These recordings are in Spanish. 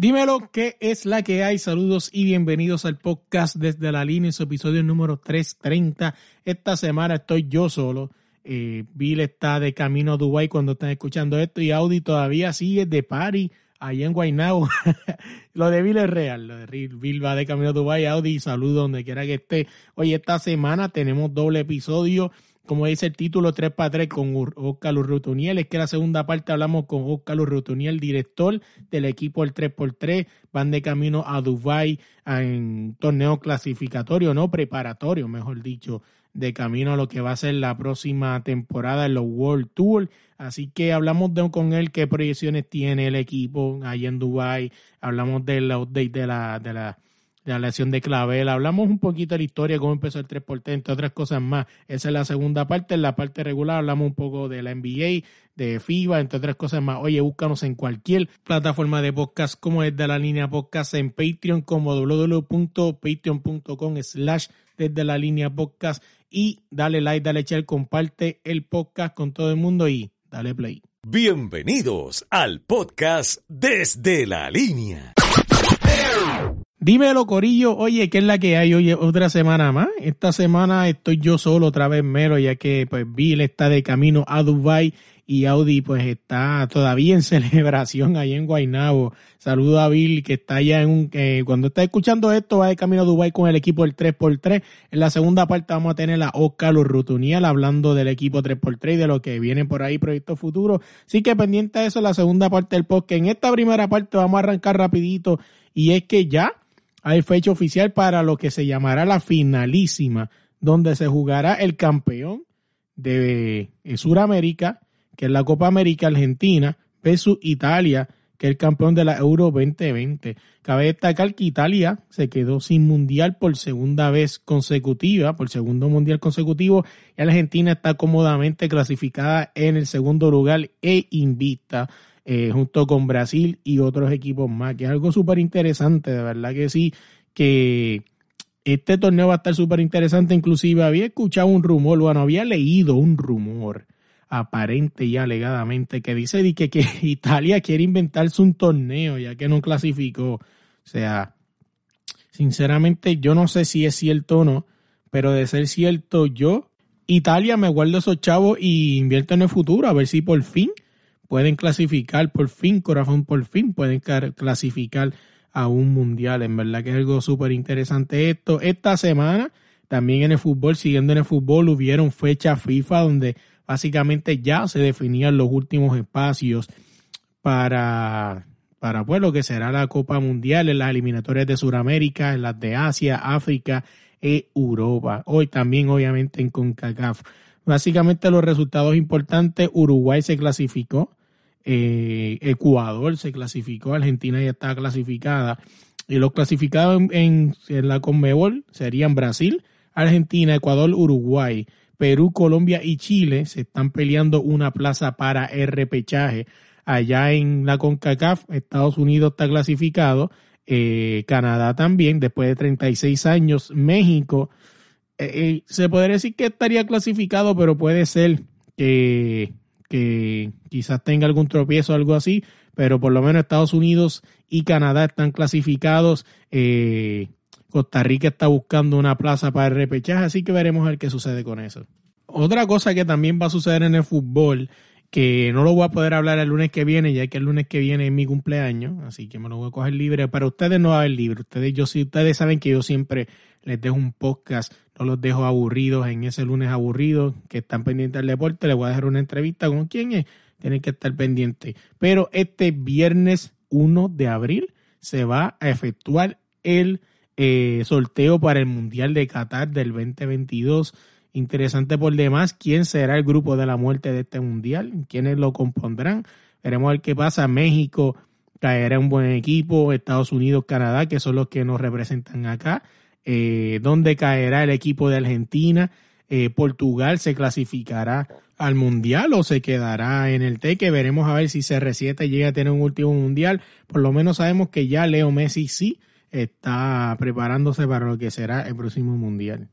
Dímelo, ¿qué es la que hay? Saludos y bienvenidos al podcast desde la línea, su episodio número 330. Esta semana estoy yo solo. Eh, Bill está de camino a Dubai cuando están escuchando esto y Audi todavía sigue de party allá en Guaynabo. lo de Bill es real. Lo de Bill va de camino a Dubai, Audi, saludos donde quiera que esté. Hoy esta semana tenemos doble episodio como dice el título, 3 para 3 con Oscar Urrutuniel. Es que la segunda parte hablamos con Oscar Urrutuniel, director del equipo el 3x3. Van de camino a Dubai en torneo clasificatorio, no preparatorio, mejor dicho, de camino a lo que va a ser la próxima temporada en los World Tour. Así que hablamos de, con él qué proyecciones tiene el equipo ahí en Dubai. Hablamos del update de la la lesión de Clavel. Hablamos un poquito de la historia, cómo empezó el 3x3, entre otras cosas más. Esa es la segunda parte. En la parte regular hablamos un poco de la NBA, de FIBA, entre otras cosas más. Oye, búscanos en cualquier plataforma de podcast como es de la línea podcast en Patreon como www.patreon.com slash desde la línea podcast y dale like, dale share, comparte el podcast con todo el mundo y dale play. Bienvenidos al podcast desde la línea. Dímelo, Corillo. Oye, ¿qué es la que hay? Oye, otra semana más. Esta semana estoy yo solo otra vez mero, ya que pues Bill está de camino a Dubai y Audi pues está todavía en celebración ahí en Guaynabo. Saludo a Bill que está allá en un... Eh, cuando está escuchando esto va de camino a Dubai con el equipo del 3x3. En la segunda parte vamos a tener a Oscar Urrutuniel hablando del equipo 3x3 y de lo que viene por ahí, proyectos futuros. Así que pendiente de eso la segunda parte del podcast. En esta primera parte vamos a arrancar rapidito y es que ya hay fecha oficial para lo que se llamará la finalísima, donde se jugará el campeón de Sudamérica, que es la Copa América Argentina, versus Italia, que es el campeón de la Euro 2020. Cabe destacar que Italia se quedó sin mundial por segunda vez consecutiva, por segundo mundial consecutivo, y Argentina está cómodamente clasificada en el segundo lugar e invita eh, junto con Brasil y otros equipos más, que es algo súper interesante, de verdad que sí, que este torneo va a estar súper interesante, inclusive había escuchado un rumor, bueno, había leído un rumor aparente y alegadamente que dice que, que Italia quiere inventarse un torneo ya que no clasificó. O sea, sinceramente yo no sé si es cierto o no, pero de ser cierto yo, Italia me guardo esos chavos y invierto en el futuro a ver si por fin pueden clasificar por fin, corazón por fin, pueden clasificar a un mundial. En verdad que es algo súper interesante esto. Esta semana, también en el fútbol, siguiendo en el fútbol, hubieron fecha FIFA donde básicamente ya se definían los últimos espacios para, para pues, lo que será la Copa Mundial en las eliminatorias de Sudamérica, en las de Asia, África e Europa. Hoy también, obviamente, en CONCACAF. Básicamente los resultados importantes, Uruguay se clasificó, eh, Ecuador se clasificó, Argentina ya está clasificada. Y los clasificados en, la Conmebol serían Brasil, Argentina, Ecuador, Uruguay, Perú, Colombia y Chile se están peleando una plaza para el repechaje. Allá en la CONCACAF, Estados Unidos está clasificado, eh, Canadá también, después de 36 años, México, eh, se podría decir que estaría clasificado, pero puede ser que que quizás tenga algún tropiezo o algo así, pero por lo menos Estados Unidos y Canadá están clasificados. Eh, Costa Rica está buscando una plaza para el repechaje, así que veremos a ver qué sucede con eso. Otra cosa que también va a suceder en el fútbol, que no lo voy a poder hablar el lunes que viene, ya que el lunes que viene es mi cumpleaños, así que me lo voy a coger libre. Para ustedes no va a haber libre. Ustedes, yo sí, ustedes saben que yo siempre les dejo un podcast, no los dejo aburridos en ese lunes aburrido, que están pendientes del deporte, les voy a dejar una entrevista con quién es, tienen que estar pendientes. Pero este viernes 1 de abril se va a efectuar el eh, sorteo para el Mundial de Qatar del 2022. Interesante por demás, quién será el grupo de la muerte de este Mundial, quiénes lo compondrán. Veremos ver qué pasa. México caerá un buen equipo, Estados Unidos, Canadá, que son los que nos representan acá eh, dónde caerá el equipo de Argentina. Eh, Portugal se clasificará al mundial o se quedará en el teque. Veremos a ver si CR7 llega a tener un último mundial. Por lo menos sabemos que ya Leo Messi sí está preparándose para lo que será el próximo mundial.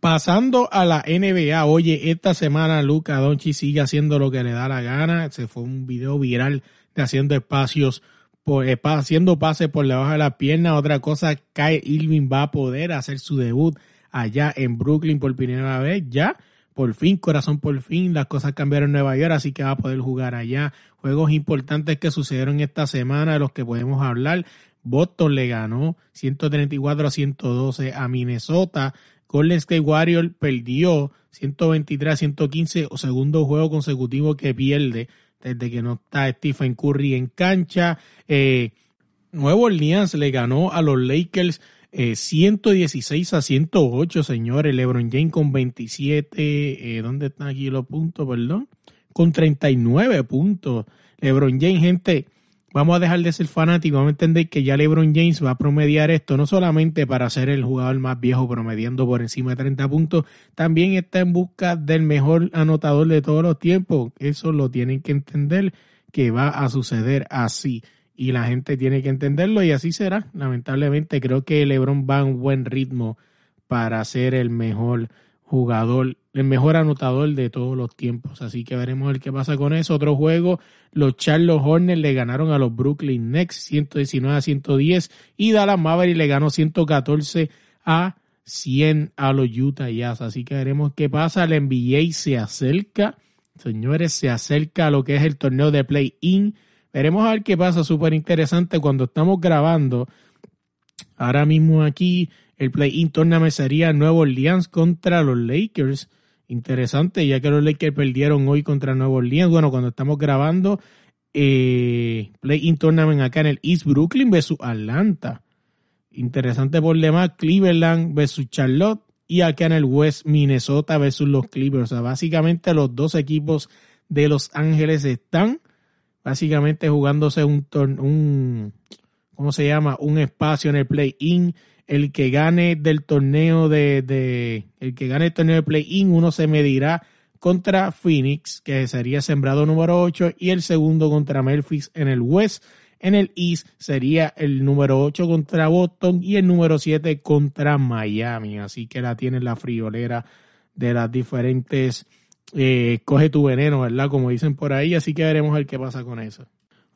Pasando a la NBA, oye, esta semana Luca Donchi sigue haciendo lo que le da la gana. Se fue un video viral de haciendo espacios eh, haciendo pases por debajo de la pierna. Otra cosa, Kyle Irving va a poder hacer su debut allá en Brooklyn por primera vez ya. Por fin, corazón, por fin, las cosas cambiaron en Nueva York, así que va a poder jugar allá. Juegos importantes que sucedieron esta semana, de los que podemos hablar. Boston le ganó 134 a 112 a Minnesota. Golden State Warriors perdió 123 a 115, o segundo juego consecutivo que pierde desde que no está Stephen Curry en cancha. Eh, Nuevo Orleans le ganó a los Lakers 116 eh, a 108, señores. LeBron James con 27, eh, ¿dónde están aquí los puntos, perdón? Con 39 puntos. LeBron James, gente, vamos a dejar de ser fanáticos, vamos a entender que ya LeBron James va a promediar esto no solamente para ser el jugador más viejo promediando por encima de 30 puntos, también está en busca del mejor anotador de todos los tiempos. Eso lo tienen que entender que va a suceder así y la gente tiene que entenderlo y así será. Lamentablemente creo que LeBron va a un buen ritmo para ser el mejor jugador, el mejor anotador de todos los tiempos. Así que veremos el qué pasa con eso. Otro juego, los Charlotte Hornets le ganaron a los Brooklyn Nets 119 a 110 y Dallas Maverick le ganó 114 a 100 a los Utah Jazz. Así que veremos qué pasa. El NBA se acerca, señores, se acerca a lo que es el torneo de play-in Veremos a ver qué pasa, súper interesante cuando estamos grabando. Ahora mismo aquí el play-in tournament sería Nuevo Orleans contra los Lakers. Interesante, ya que los Lakers perdieron hoy contra Nuevo Orleans. Bueno, cuando estamos grabando, eh, play-in tournament acá en el East Brooklyn versus Atlanta. Interesante por demás, Cleveland versus Charlotte y acá en el West Minnesota versus los Clippers. O sea, básicamente los dos equipos de Los Ángeles están básicamente jugándose un, un ¿cómo se llama? Un espacio en el play-in. El que gane del torneo de, el que gane el torneo de play-in, uno se medirá contra Phoenix, que sería sembrado número 8, y el segundo contra Memphis en el West. En el East sería el número 8 contra Boston y el número 7 contra Miami. Así que la tiene la friolera de las diferentes eh, coge tu veneno, ¿verdad? Como dicen por ahí, así que veremos el qué pasa con eso.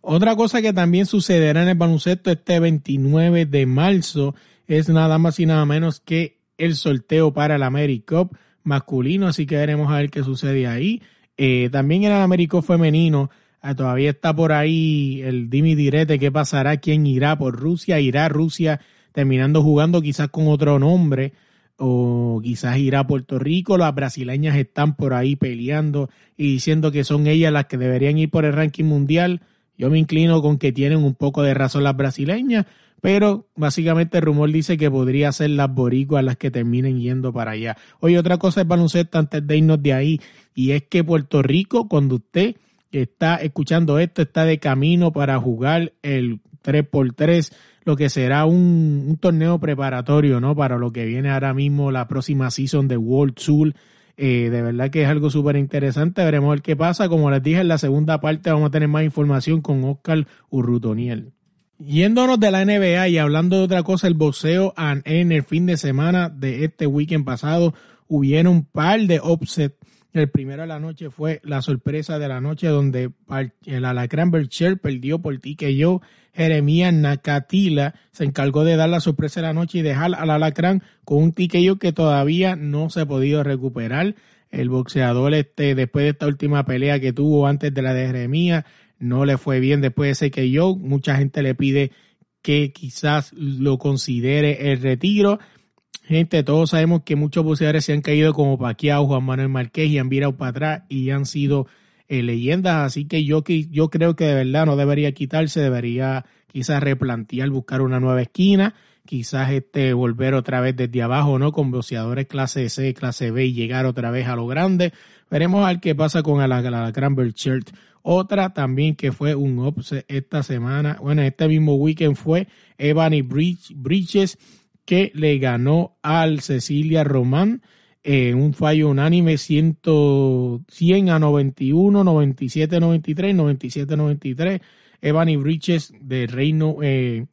Otra cosa que también sucederá en el baloncesto este 29 de marzo es nada más y nada menos que el sorteo para el AmeriCup masculino, así que veremos a ver qué sucede ahí. Eh, también en el AmeriCup femenino ah, todavía está por ahí el dimi direte qué pasará, quién irá por Rusia, irá Rusia terminando jugando quizás con otro nombre o quizás irá a Puerto Rico. Las brasileñas están por ahí peleando y diciendo que son ellas las que deberían ir por el ranking mundial. Yo me inclino con que tienen un poco de razón las brasileñas, pero básicamente el rumor dice que podría ser las boricuas las que terminen yendo para allá. Oye, otra cosa es baloncesto antes de irnos de ahí, y es que Puerto Rico, cuando usted está escuchando esto, está de camino para jugar el 3x3 lo que será un, torneo preparatorio, ¿no? Para lo que viene ahora mismo la próxima season de World Tour. Eh, de verdad que es algo súper interesante. Veremos ver qué pasa. Como les dije, en la segunda parte vamos a tener más información con Oscar Urrutoniel. Yéndonos de la NBA y hablando de otra cosa, el boxeo en el fin de semana de este weekend pasado hubieron un par de upsets el primero de la noche fue la sorpresa de la noche donde el Alacrán Bercher perdió por ti que yo. Jeremías Nakatila se encargó de dar la sorpresa de la noche y dejar al Alacrán con un yo que todavía no se ha podido recuperar. El boxeador este, después de esta última pelea que tuvo antes de la de Jeremías, no le fue bien después de ese que yo. Mucha gente le pide que quizás lo considere el retiro. Gente, todos sabemos que muchos boxeadores se han caído como Paquiao, Juan Manuel Márquez y han virado para atrás y han sido eh, leyendas. Así que yo, yo creo que de verdad no debería quitarse, debería quizás replantear, buscar una nueva esquina, quizás este, volver otra vez desde abajo, ¿no? Con boxeadores clase C, clase B y llegar otra vez a lo grande. Veremos a ver qué pasa con la, la Shirt. Otra también que fue un upset esta semana, bueno, este mismo weekend fue Ebony Bridges que le ganó al Cecilia Román en un fallo unánime 100, 100 a 91, 97 93, 97 93. Ebony Bridges de Reino eh,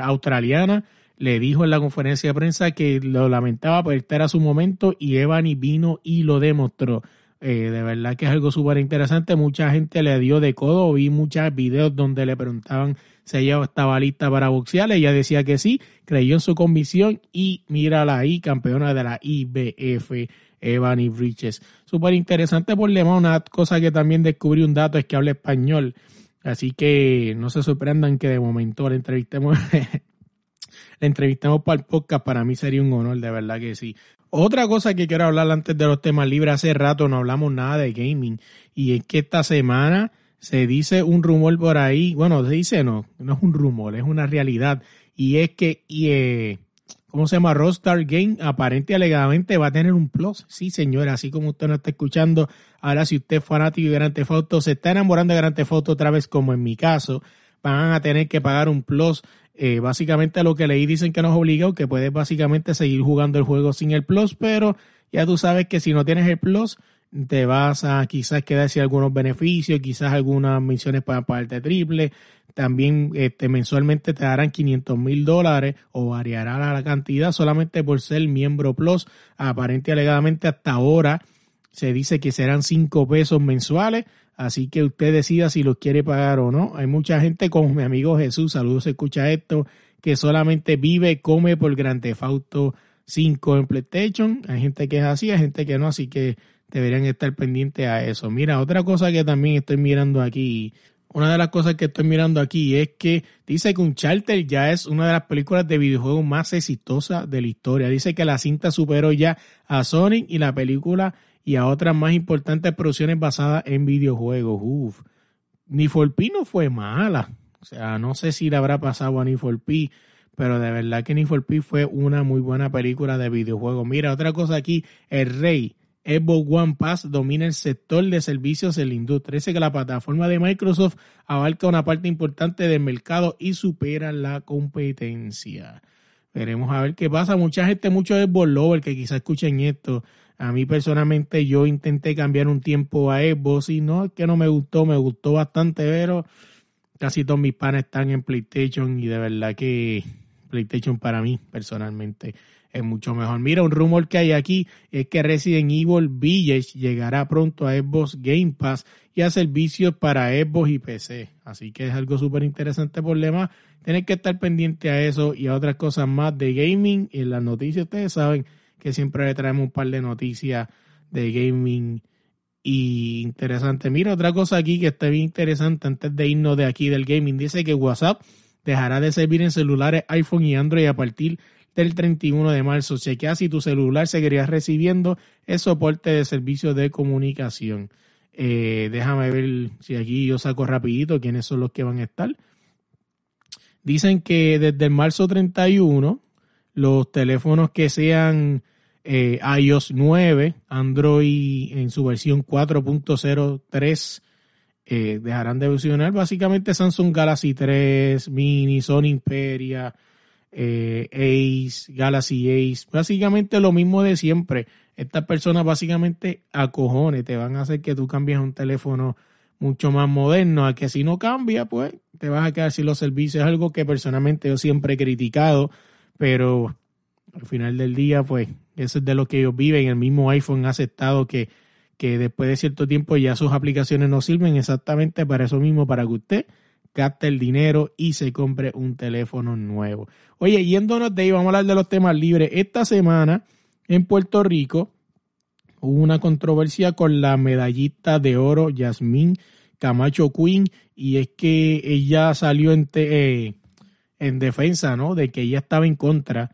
Australiana le dijo en la conferencia de prensa que lo lamentaba, pero este era su momento y Ebony vino y lo demostró. Eh, de verdad que es algo súper interesante. Mucha gente le dio de codo. Vi muchos videos donde le preguntaban si ella estaba lista para boxear. Ella decía que sí, creyó en su convicción y mírala ahí, campeona de la IBF, Evany Bridges. Súper interesante por demás. Una cosa que también descubrí un dato es que habla español. Así que no se sorprendan que de momento la entrevistemos. la entrevistamos para el podcast, para mí sería un honor, de verdad que sí. Otra cosa que quiero hablar antes de los temas libres, hace rato no hablamos nada de gaming y es que esta semana se dice un rumor por ahí, bueno, se dice no, no es un rumor, es una realidad y es que, y, eh, ¿cómo se llama? Rockstar Game aparente y alegadamente va a tener un plus. Sí, señora, así como usted no está escuchando, ahora si usted es fanático de Grand Theft Auto, se está enamorando de Grand Theft Auto otra vez como en mi caso, van a tener que pagar un plus eh, básicamente lo que leí dicen que no es obligado, que puedes básicamente seguir jugando el juego sin el plus, pero ya tú sabes que si no tienes el plus, te vas a quizás quedar sin algunos beneficios, quizás algunas misiones para pagarte triple. También este, mensualmente te darán 500 mil dólares o variará la cantidad solamente por ser miembro Plus. Aparente alegadamente hasta ahora se dice que serán 5 pesos mensuales. Así que usted decida si los quiere pagar o no. Hay mucha gente como mi amigo Jesús, saludos, escucha esto, que solamente vive, come por Grand Theft Auto 5 en PlayStation. Hay gente que es así, hay gente que no, así que deberían estar pendientes a eso. Mira, otra cosa que también estoy mirando aquí, una de las cosas que estoy mirando aquí es que dice que Uncharted ya es una de las películas de videojuegos más exitosas de la historia. Dice que la cinta superó ya a Sonic y la película y a otras más importantes producciones basadas en videojuegos. Uf, Ni for P no fue mala. O sea, no sé si le habrá pasado a Ni for P, pero de verdad que Ni for P fue una muy buena película de videojuegos. Mira, otra cosa aquí, el rey. Xbox One Pass domina el sector de servicios en la industria. Dice que la plataforma de Microsoft abarca una parte importante del mercado y supera la competencia. Veremos a ver qué pasa. Mucha gente, mucho es Lover que quizás escuchen esto, a mí personalmente yo intenté cambiar un tiempo a Xbox y no es que no me gustó, me gustó bastante, pero casi todos mis panes están en PlayStation y de verdad que PlayStation para mí personalmente es mucho mejor. Mira, un rumor que hay aquí es que Resident Evil Village llegará pronto a Xbox Game Pass y a servicios para Xbox y PC. Así que es algo súper interesante por demás. Tienes que estar pendiente a eso y a otras cosas más de gaming. En las noticias ustedes saben que siempre le traemos un par de noticias de gaming y interesante. Mira, otra cosa aquí que está bien interesante antes de irnos de aquí del gaming. Dice que WhatsApp dejará de servir en celulares iPhone y Android a partir del 31 de marzo. Chequea si tu celular seguiría recibiendo el soporte de servicios de comunicación. Eh, déjame ver si aquí yo saco rapidito quiénes son los que van a estar. Dicen que desde el marzo 31 los teléfonos que sean eh, iOS 9, Android en su versión 4.03 eh, dejarán de funcionar. Básicamente Samsung Galaxy 3, Mini, Sony Xperia, eh, Ace, Galaxy Ace, básicamente lo mismo de siempre. Estas personas básicamente a cojones te van a hacer que tú cambies un teléfono mucho más moderno, a que si no cambia, pues te vas a quedar sin los servicios. Algo que personalmente yo siempre he criticado, pero al final del día, pues eso es de lo que ellos viven. El mismo iPhone ha aceptado que, que después de cierto tiempo ya sus aplicaciones no sirven exactamente para eso mismo, para que usted gaste el dinero y se compre un teléfono nuevo. Oye, yéndonos de ahí, vamos a hablar de los temas libres. Esta semana en Puerto Rico hubo una controversia con la medallista de oro Yasmín Camacho Queen y es que ella salió en, eh, en defensa, ¿no? De que ella estaba en contra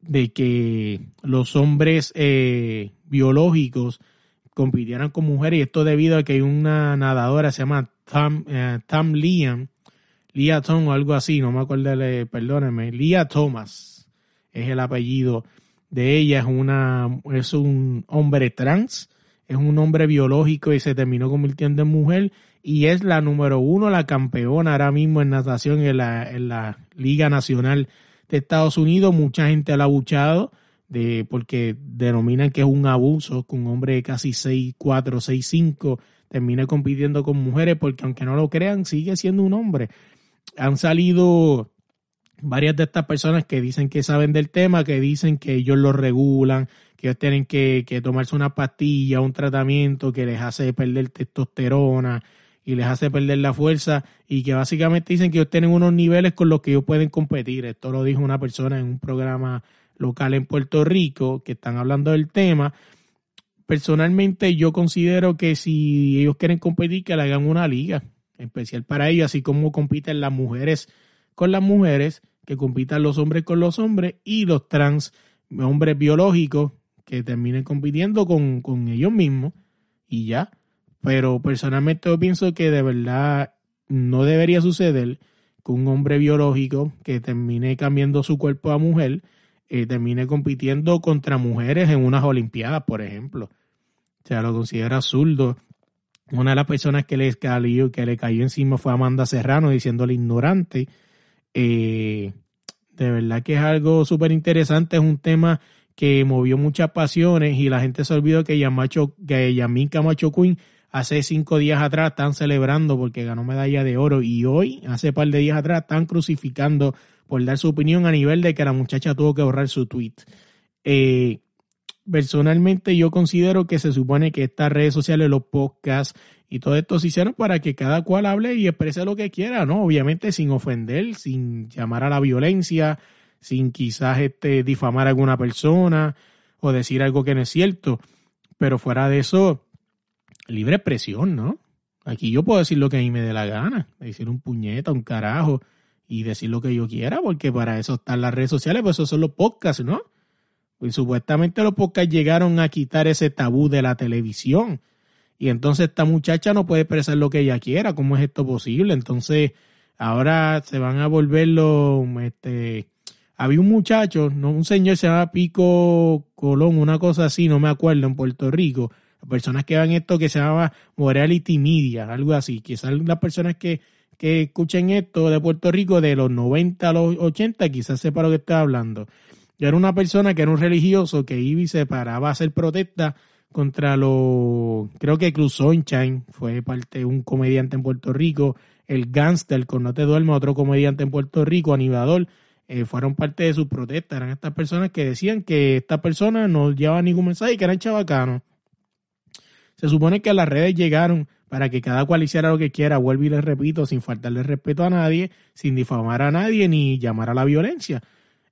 de que los hombres eh, biológicos compitieran con mujeres y esto debido a que hay una nadadora se llama Tam, eh, Liam, Lia Tom o algo así, no me acuerdo, perdónenme, Lia Thomas es el apellido de ella, es una es un hombre trans, es un hombre biológico y se terminó convirtiendo en mujer y es la número uno, la campeona ahora mismo en natación en la, en la Liga Nacional de Estados Unidos, mucha gente ha abuchado de, porque denominan que es un abuso que un hombre de casi 6'4, 6'5 termine compitiendo con mujeres, porque aunque no lo crean, sigue siendo un hombre. Han salido varias de estas personas que dicen que saben del tema, que dicen que ellos lo regulan, que ellos tienen que, que tomarse una pastilla, un tratamiento que les hace perder testosterona y les hace perder la fuerza y que básicamente dicen que ellos tienen unos niveles con los que ellos pueden competir. Esto lo dijo una persona en un programa local en Puerto Rico que están hablando del tema. Personalmente yo considero que si ellos quieren competir, que le hagan una liga especial para ellos, así como compiten las mujeres con las mujeres, que compitan los hombres con los hombres y los trans hombres biológicos que terminen compitiendo con, con ellos mismos y ya. Pero personalmente yo pienso que de verdad no debería suceder que un hombre biológico que termine cambiando su cuerpo a mujer eh, termine compitiendo contra mujeres en unas Olimpiadas, por ejemplo. O sea, lo considera absurdo. Una de las personas que le cayó, que le cayó encima fue Amanda Serrano diciéndole ignorante. Eh, de verdad que es algo súper interesante, es un tema que movió muchas pasiones y la gente se olvidó que, Yamacho, que Yamin Camacho Queen hace cinco días atrás están celebrando porque ganó medalla de oro y hoy, hace par de días atrás, están crucificando por dar su opinión a nivel de que la muchacha tuvo que borrar su tweet. Eh, personalmente yo considero que se supone que estas redes sociales, los podcasts y todo esto se hicieron para que cada cual hable y exprese lo que quiera, ¿no? Obviamente sin ofender, sin llamar a la violencia, sin quizás este, difamar a alguna persona o decir algo que no es cierto. Pero fuera de eso, libre expresión, ¿no? Aquí yo puedo decir lo que a mí me dé la gana, decir un puñeta, un carajo y decir lo que yo quiera, porque para eso están las redes sociales, pues esos son los podcasts, ¿no? Pues supuestamente los podcasts llegaron a quitar ese tabú de la televisión. Y entonces esta muchacha no puede expresar lo que ella quiera. ¿Cómo es esto posible? Entonces, ahora se van a volver los, este, había un muchacho, no un señor se llama Pico Colón, una cosa así, no me acuerdo, en Puerto Rico, personas que van esto que se llama Morality Media, algo así. Quizás las personas que, que escuchen esto de Puerto Rico de los 90 a los 80 quizás sepa lo que estoy hablando. Yo era una persona que era un religioso que iba y se paraba a hacer protesta contra los, creo que Cruz Sunshine fue parte de un comediante en Puerto Rico, el Gangster con No Te Duermo, otro comediante en Puerto Rico, animador, eh, fueron parte de su protesta. Eran estas personas que decían que esta persona no llevaba ningún mensaje y que eran chavacanos. Se supone que las redes llegaron para que cada cual hiciera lo que quiera, vuelvo y les repito, sin faltarle respeto a nadie, sin difamar a nadie ni llamar a la violencia.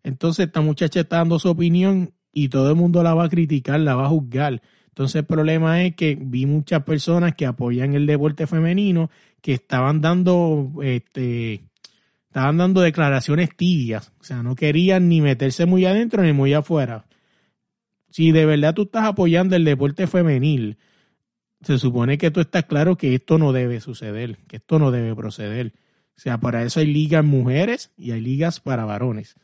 Entonces esta muchacha está dando su opinión y todo el mundo la va a criticar, la va a juzgar. Entonces el problema es que vi muchas personas que apoyan el deporte femenino que estaban dando este estaban dando declaraciones tibias, o sea, no querían ni meterse muy adentro ni muy afuera. Si de verdad tú estás apoyando el deporte femenil, se supone que tú estás claro que esto no debe suceder, que esto no debe proceder. O sea, para eso hay ligas mujeres y hay ligas para varones.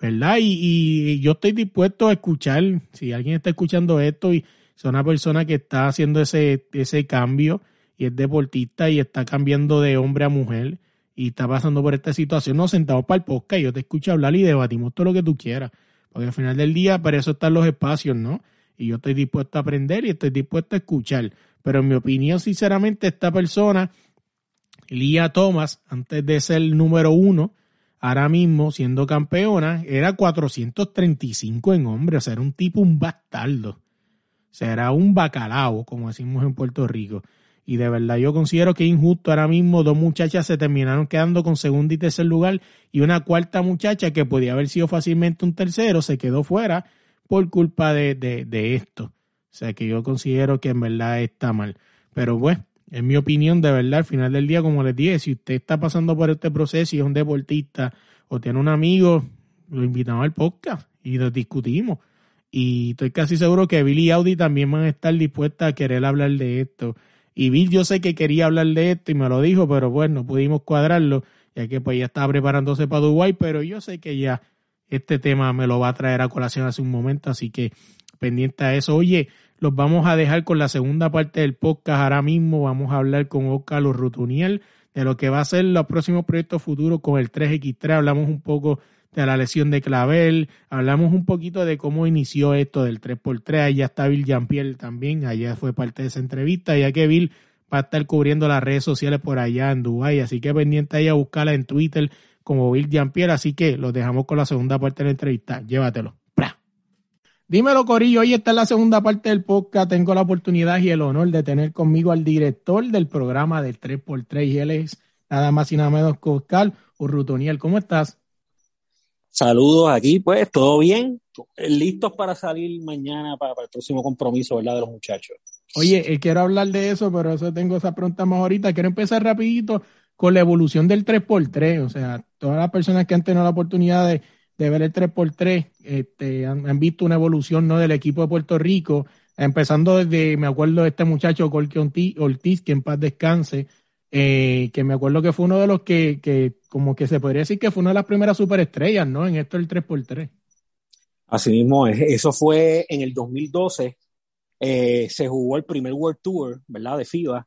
¿Verdad? Y, yo estoy dispuesto a escuchar, si alguien está escuchando esto y es una persona que está haciendo ese, ese cambio y es deportista y está cambiando de hombre a mujer y está pasando por esta situación, nos sentamos para el podcast y yo te escucho hablar y debatimos todo lo que tú quieras. Porque al final del día, para eso están los espacios, ¿no? Y yo estoy dispuesto a aprender y estoy dispuesto a escuchar. Pero en mi opinión, sinceramente, esta persona, Lía Thomas, antes de ser número uno, ahora mismo siendo campeona, era 435 en hombre, o sea, era un tipo, un bastardo. O sea, era un bacalao, como decimos en Puerto Rico. Y de verdad yo considero que injusto ahora mismo dos muchachas se terminaron quedando con segundo y tercer lugar y una cuarta muchacha que podía haber sido fácilmente un tercero se quedó fuera por culpa de, de, esto. O sea que yo considero que en verdad está mal. Pero bueno, en mi opinión, de verdad, al final del día, como les dije, si usted está pasando por este proceso y es un deportista o tiene un amigo, lo invitamos al podcast y lo discutimos. Y estoy casi seguro que Bill y Audi también van a estar dispuestas a querer hablar de esto. Y Bill yo sé que quería hablar de esto y me lo dijo, pero bueno, pudimos cuadrarlo, ya que pues ya estaba preparándose para Dubái, pero yo sé que ya este tema me lo va a traer a colación hace un momento, así que pendiente a eso. Oye, los vamos a dejar con la segunda parte del podcast ahora mismo. Vamos a hablar con Oscar Rutuniel de lo que va a ser los próximos proyectos futuros con el 3X3. Hablamos un poco de la lesión de Clavel, hablamos un poquito de cómo inició esto del 3x3. Allá está Bill Jean-Pierre también, allá fue parte de esa entrevista, ya que Bill va a estar cubriendo las redes sociales por allá en Dubái, así que pendiente ahí a buscarla en Twitter como Bill Jean-Pierre. Así que los dejamos con la segunda parte de la entrevista. Llévatelo. Dímelo, Corillo. Hoy está en la segunda parte del podcast. Tengo la oportunidad y el honor de tener conmigo al director del programa del 3x3 y él es nada más y nada menos que Oscar Urrutoniel. ¿Cómo estás? Saludos aquí, pues, todo bien, listos para salir mañana para, el próximo compromiso, ¿verdad? De los muchachos. Oye, eh, quiero hablar de eso, pero eso tengo esa pregunta más ahorita. Quiero empezar rapidito con la evolución del 3x3. O sea, todas las personas que han tenido la oportunidad de, ver el 3x3 este, han, visto una evolución ¿no? del equipo de Puerto Rico, empezando desde, me acuerdo de este muchacho Colque Ortiz, que en paz descanse, eh, que me acuerdo que fue uno de los que, que, como que se podría decir que fue una de las primeras superestrellas, ¿no? En esto del 3x3. Así mismo, eso fue en el 2012, eh, se jugó el primer World Tour, ¿verdad? De FIBA,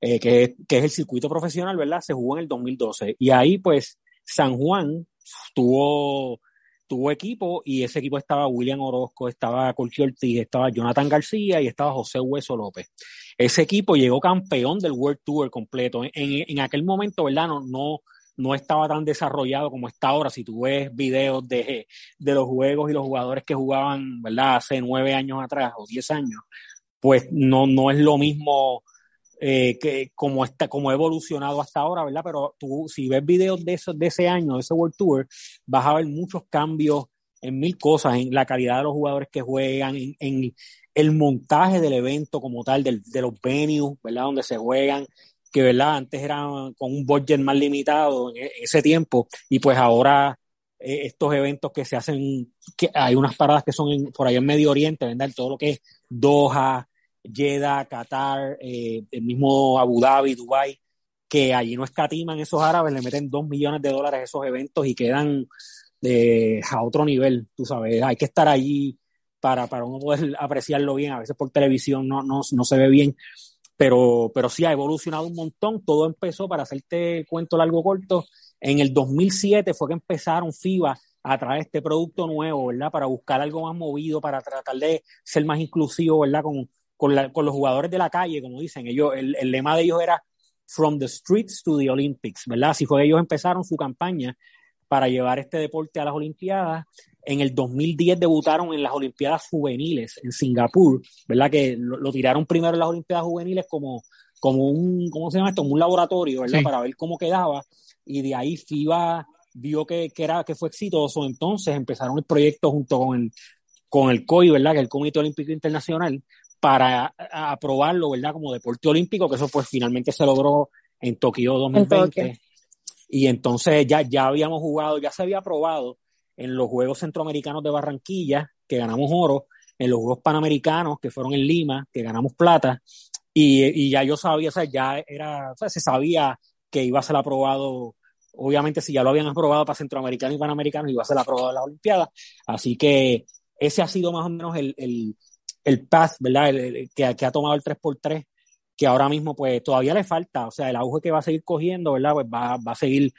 eh, que, es el circuito profesional, ¿verdad? Se jugó en el 2012. Y ahí, pues, San Juan tuvo, tuvo equipo y ese equipo estaba William Orozco, estaba Colchi Ortiz, estaba Jonathan García y estaba José Hueso López. Ese equipo llegó campeón del World Tour completo. En, en aquel momento, ¿verdad? No, no, estaba tan desarrollado como está ahora. Si tú ves videos de, de los juegos y los jugadores que jugaban, ¿verdad? Hace nueve años atrás o diez años, pues no, no es lo mismo eh, que como está, como ha evolucionado hasta ahora, ¿verdad? Pero tú, si ves videos de, eso, de ese año, de ese World Tour, vas a ver muchos cambios en mil cosas, en la calidad de los jugadores que juegan, en, el montaje del evento como tal, del, de los venues, ¿verdad? Donde se juegan, que, ¿verdad? Antes eran con un budget más limitado en, ese tiempo, y pues ahora eh, estos eventos que se hacen, que hay unas paradas que son por ahí en Medio Oriente, ¿verdad? Todo lo que es Doha, Jeddah, Qatar, eh, el mismo Abu Dhabi, Dubai, que allí no escatiman esos árabes, le meten dos millones de dólares a esos eventos y quedan eh, a otro nivel, tú sabes, hay que estar allí para, para uno poder apreciarlo bien, a veces por televisión no, no, no se ve bien, pero, pero sí ha evolucionado un montón, todo empezó, para hacerte el cuento largo corto, en el 2007 fue que empezaron FIBA a traer este producto nuevo, ¿verdad? Para buscar algo más movido, para tratar de ser más inclusivo, ¿verdad? Con, con, los jugadores de la calle, como dicen ellos, el, lema de ellos era From the Streets to the Olympics, ¿verdad? Así fue que ellos empezaron su campaña para llevar este deporte a las Olimpiadas. En el 2010 debutaron en las Olimpiadas Juveniles en Singapur, ¿verdad? Que lo, tiraron primero en las Olimpiadas Juveniles como, como un, ¿cómo se llama esto? un laboratorio, ¿verdad? Para ver cómo quedaba. Y de ahí FIBA vio que, que, era, que fue exitoso, entonces empezaron el proyecto junto con el, con el COI, ¿verdad? Que es el Comité Olímpico Internacional, para aprobarlo, ¿verdad? Como deporte olímpico, que eso pues finalmente se logró en Tokio 2020. Y entonces ya, ya habíamos jugado, ya se había aprobado en los Juegos Centroamericanos de Barranquilla, que ganamos oro, en los Juegos Panamericanos, que fueron en Lima, que ganamos plata, y, y ya yo sabía, o sea, ya era, o sea, se sabía que iba a ser aprobado, obviamente si ya lo habían aprobado para Centroamericanos y Panamericanos, iba a ser aprobado en las Olimpiadas, así que ese ha sido más o menos el, el, el path, ¿verdad? que, ha tomado el 3x3, que ahora mismo pues todavía le falta, o sea, el auge que va a seguir cogiendo, ¿verdad? Pues va, a seguir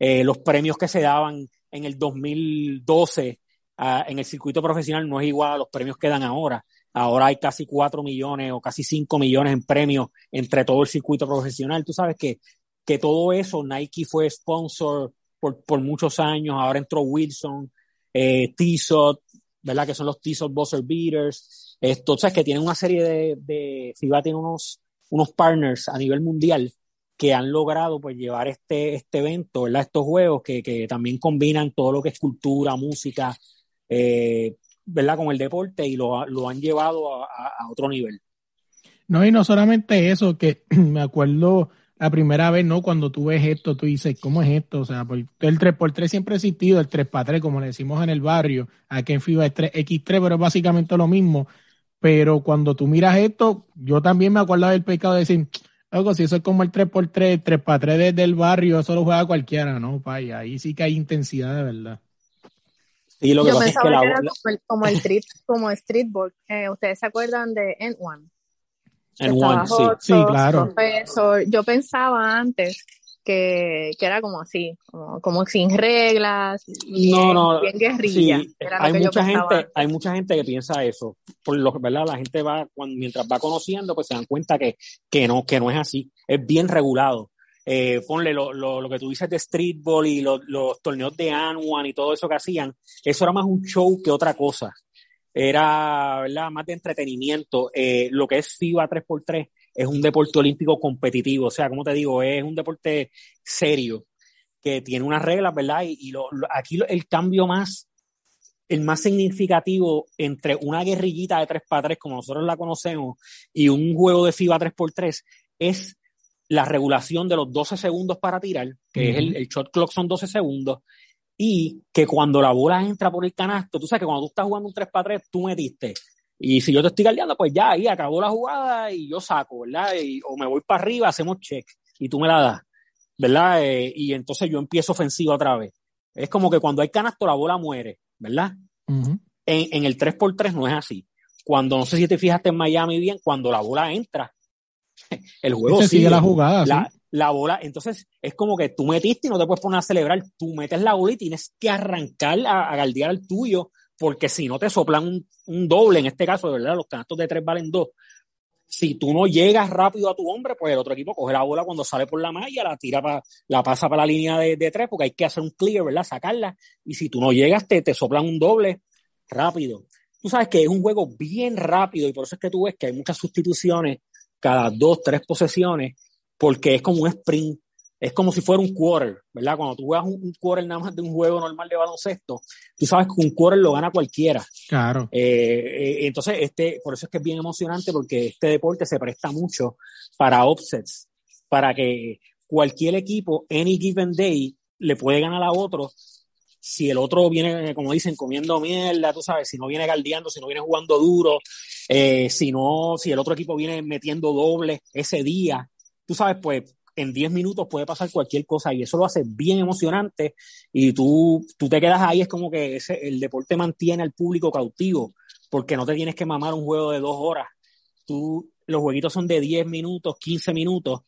eh, los premios que se daban en el 2012 ah, en el circuito profesional no es igual a los premios que dan ahora. Ahora hay casi 4 millones o casi 5 millones en premios entre todo el circuito profesional. Tú sabes que, que todo eso, Nike fue sponsor por, por muchos años, ahora entró Wilson, eh, Tissot, ¿verdad? Que son los Tissot Buzzer Beaters, esto, sabes que tienen una serie de, de FIBA tiene unos, unos partners a nivel mundial que han logrado pues llevar este, este evento, ¿verdad? Estos juegos que, que también combinan todo lo que es cultura, música, eh, ¿verdad? Con el deporte y lo, lo han llevado a, otro nivel. No, y no solamente eso, que me acuerdo la primera vez, ¿no? Cuando tú ves esto, tú dices, ¿cómo es esto? O sea, el 3x3 siempre ha existido, el 3x3, como le decimos en el barrio, aquí en FIBA es 3x3, pero es básicamente lo mismo. Pero cuando tú miras esto, yo también me acuerdo del pecado de decir, algo si eso es como el 3x3, 3x3 desde el barrio, eso lo juega cualquiera, ¿no? Pay, ahí sí que hay intensidad de verdad. Y lo que yo pasa es que, era como el, street, como streetball. Eh, ¿Ustedes se acuerdan de N1? N1, sí. sí, claro. Yo pensaba antes que, que era como así, como, como sin reglas, y bien guerrilla. hay mucha gente, hay mucha gente que piensa eso. Por lo verdad, la gente va, cuando, mientras va conociendo, pues se dan cuenta que, que no, que no es así. Es bien regulado. eh, ponle lo, lo, que tú dices de streetball y los torneos de Anwan y todo eso que hacían, eso era más un show que otra cosa. Era, ¿verdad? Más de entretenimiento. Eh, lo que es FIBA 3x3 es un deporte olímpico competitivo, o sea, como te digo, es un deporte serio que tiene unas reglas, ¿verdad? Y, y lo, aquí el cambio más, el más significativo entre una guerrillita de 3x3, como nosotros la conocemos, y un juego de FIBA 3x3 es la regulación de los 12 segundos para tirar, que es el, shot clock son 12 segundos, y que cuando la bola entra por el canasto, tú sabes que cuando tú estás jugando un 3x3, tú metiste. Y si yo te estoy galdeando, pues ya, ahí acabó la jugada y yo saco, ¿verdad? o me voy para arriba, hacemos check y tú me la das, ¿verdad? Eh, y entonces yo empiezo ofensivo otra vez. Es como que cuando hay canasto, la bola muere, ¿verdad? en, en, el 3x3 no es así. Cuando, no sé si te fijaste en Miami bien, cuando la bola entra, el juego sigue, la jugada. La, la, bola, entonces es como que tú metiste y no te puedes poner a celebrar. Tú metes la bola y tienes que arrancar a, a galdear al tuyo, porque si no te soplan un, doble, en este caso, de verdad, los canastos de tres valen dos. Si tú no llegas rápido a tu hombre, pues el otro equipo coge la bola cuando sale por la malla, la tira para, la pasa para la línea de, de, tres, porque hay que hacer un clear, ¿verdad? Sacarla. Y si tú no llegas, te, te soplan un doble rápido. Tú sabes que es un juego bien rápido y por eso es que tú ves que hay muchas sustituciones cada dos, tres posesiones, porque es como un sprint, es como si fuera un quarter, ¿verdad? Cuando tú juegas un, quarter nada más de un juego normal de baloncesto, tú sabes que un quarter lo gana cualquiera. Claro. Eh, eh, entonces, este, por eso es que es bien emocionante, porque este deporte se presta mucho para offsets, para que cualquier equipo, any given day, le puede ganar a otro si el otro viene, como dicen, comiendo mierda, tú sabes, si no viene galdeando, si no viene jugando duro, eh, si no, si el otro equipo viene metiendo doble ese día, tú sabes, pues en 10 minutos puede pasar cualquier cosa y eso lo hace bien emocionante y tú, tú te quedas ahí, es como que ese, el deporte mantiene al público cautivo porque no te tienes que mamar un juego de dos horas. Tú, los jueguitos son de 10 minutos, 15 minutos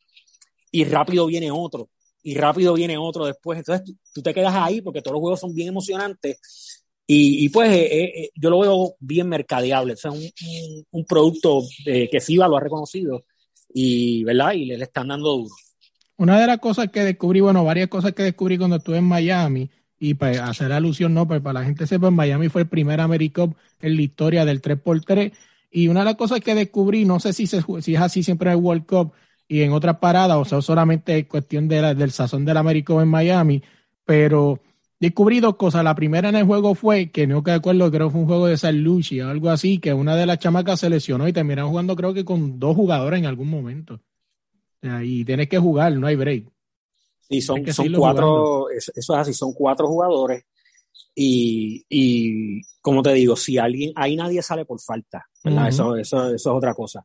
y rápido viene otro y rápido viene otro después. Entonces tú, te quedas ahí porque todos los juegos son bien emocionantes y, pues eh, eh, eh, yo lo veo bien mercadeable. es un, un, producto que FIBA lo ha reconocido y, ¿verdad? y le, están dando duro. Una de las cosas que descubrí, bueno, varias cosas que descubrí cuando estuve en Miami, y para pues, hacer alusión, no, pero pues, para la gente sepa, Miami fue el primer AmeriCup en la historia del 3x3. Y una de las cosas que descubrí, no sé si, se, si es así siempre en el World Cup, y en otras paradas, o sea, solamente es cuestión de del sazón del Américo en Miami, pero descubrí dos cosas. La primera en el juego fue, que no que acuerdo, creo que fue un juego de San Luchi o algo así, que una de las chamacas se lesionó y terminaron jugando creo que con dos jugadores en algún momento. y tienes que jugar, no hay break. Y son, son cuatro, eso es así, son cuatro jugadores. Y, y como te digo, si alguien, ahí nadie sale por falta, eso, eso, eso es otra cosa.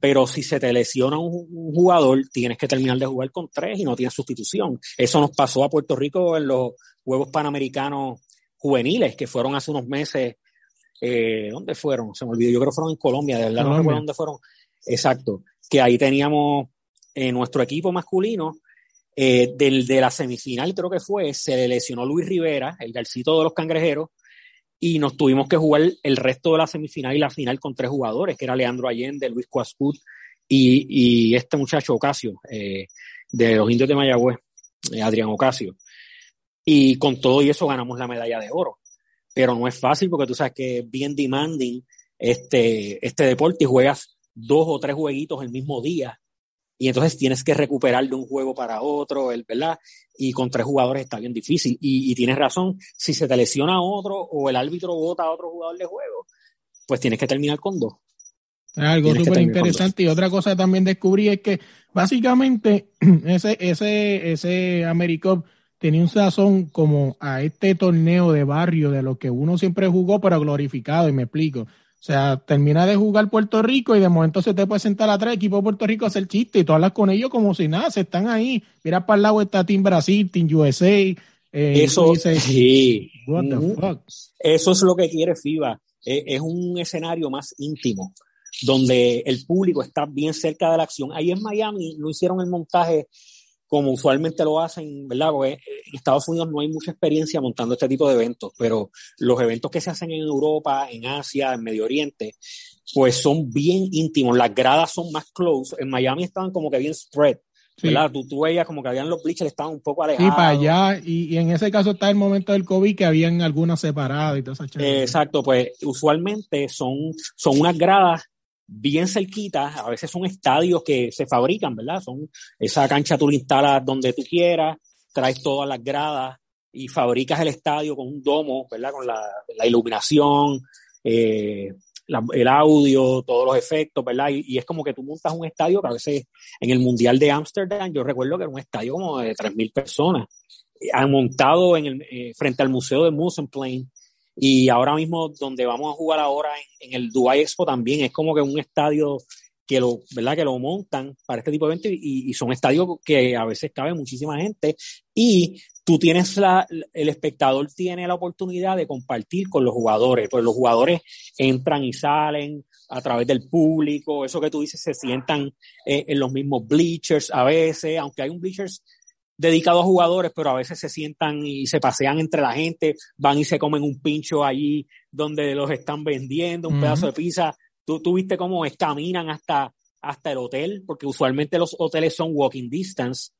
Pero si se te lesiona un, jugador, tienes que terminar de jugar con tres y no tienes sustitución. Eso nos pasó a Puerto Rico en los Juegos Panamericanos Juveniles, que fueron hace unos meses. Eh, ¿Dónde fueron? Se me olvidó. Yo creo que fueron en Colombia, de verdad no recuerdo dónde fueron. Exacto. Que ahí teníamos en nuestro equipo masculino, eh, del, de la semifinal creo que fue, se le lesionó Luis Rivera, el garcito de los cangrejeros, y nos tuvimos que jugar el resto de la semifinal y la final con tres jugadores, que era Leandro Allende, Luis Cuascut y, y este muchacho Ocasio, eh, de los indios de Mayagüez, eh, Adrián Ocasio. Y con todo y eso ganamos la medalla de oro. Pero no es fácil porque tú sabes que es bien demanding este, este deporte y juegas dos o tres jueguitos el mismo día y entonces tienes que recuperar de un juego para otro, ¿verdad? Y con tres jugadores está bien difícil. Y, tienes razón, si se te lesiona otro o el árbitro vota a otro jugador de juego, pues tienes que terminar con dos. Algo súper interesante. Y otra cosa que también descubrí es que básicamente ese, ese, ese AmeriCup tenía un sazón como a este torneo de barrio de lo que uno siempre jugó, pero glorificado, y me explico. O sea, termina de jugar Puerto Rico y de momento se te puede sentar a tres equipos de Puerto Rico a hacer chiste y tú hablas con ellos como si nada, se están ahí. Mira para el lado está Team Brasil, Team USA. Eh, eso, sí. Eso es lo que quiere FIBA. Eh, es un escenario más íntimo, donde el público está bien cerca de la acción. Ahí en Miami no hicieron el montaje como usualmente lo hacen, ¿verdad? Porque en Estados Unidos no hay mucha experiencia montando este tipo de eventos, pero los eventos que se hacen en Europa, en Asia, en Medio Oriente, pues son bien íntimos. Las gradas son más close. En Miami estaban como que bien spread. ¿verdad? Tú, tú, veías como que habían los bleachers estaban un poco alejados. Sí, para allá, y, en ese caso está el momento del COVID que habían algunas separadas y todas esas Exacto, pues usualmente son, son unas gradas bien cerquitas, a veces son estadios que se fabrican, ¿verdad? Son esa cancha tú la instalas donde tú quieras, traes todas las gradas y fabricas el estadio con un domo, ¿verdad? Con la, iluminación, eh, el audio, todos los efectos, ¿verdad? Y, es como que tú montas un estadio que a veces en el Mundial de Ámsterdam, yo recuerdo que era un estadio como de 3.000 personas, han montado en el, eh, frente al Museo de Mussenplain, y ahora mismo donde vamos a jugar ahora en, el Dubai Expo también es como que un estadio que lo, ¿verdad? Que lo montan para este tipo de eventos y, y, son estadios que a veces cabe muchísima gente. Y tú tienes la, el espectador tiene la oportunidad de compartir con los jugadores, pues los jugadores entran y salen a través del público, eso que tú dices, se sientan eh, en los mismos bleachers a veces, aunque hay un bleachers dedicado a jugadores, pero a veces se sientan y se pasean entre la gente, van y se comen un pincho allí donde los están vendiendo, un pedazo de pizza. Tú, tú viste cómo caminan hasta, hasta el hotel, porque usualmente los hoteles son walking distance.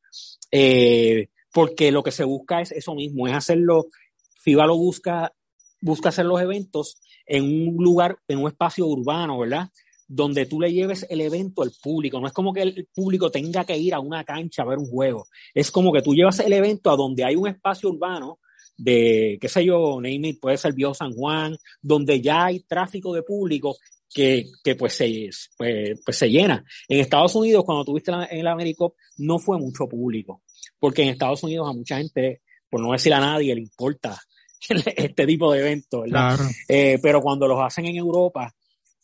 Eh, porque lo que se busca es eso mismo, es hacerlo, FIBA lo busca, busca hacer los eventos en un lugar, en un espacio urbano, ¿verdad? Donde tú le lleves el evento al público. No es como que el público tenga que ir a una cancha a ver un juego. Es como que tú llevas el evento a donde hay un espacio urbano de, qué sé yo, name puede ser Viejo San Juan, donde ya hay tráfico de público que, que pues, se, pues, pues, se llena. En Estados Unidos, cuando tuviste en la AmeriCop, no fue mucho público porque en Estados Unidos a mucha gente, por no decir a nadie, le importa este tipo de eventos, ¿verdad? Eh, pero cuando los hacen en Europa,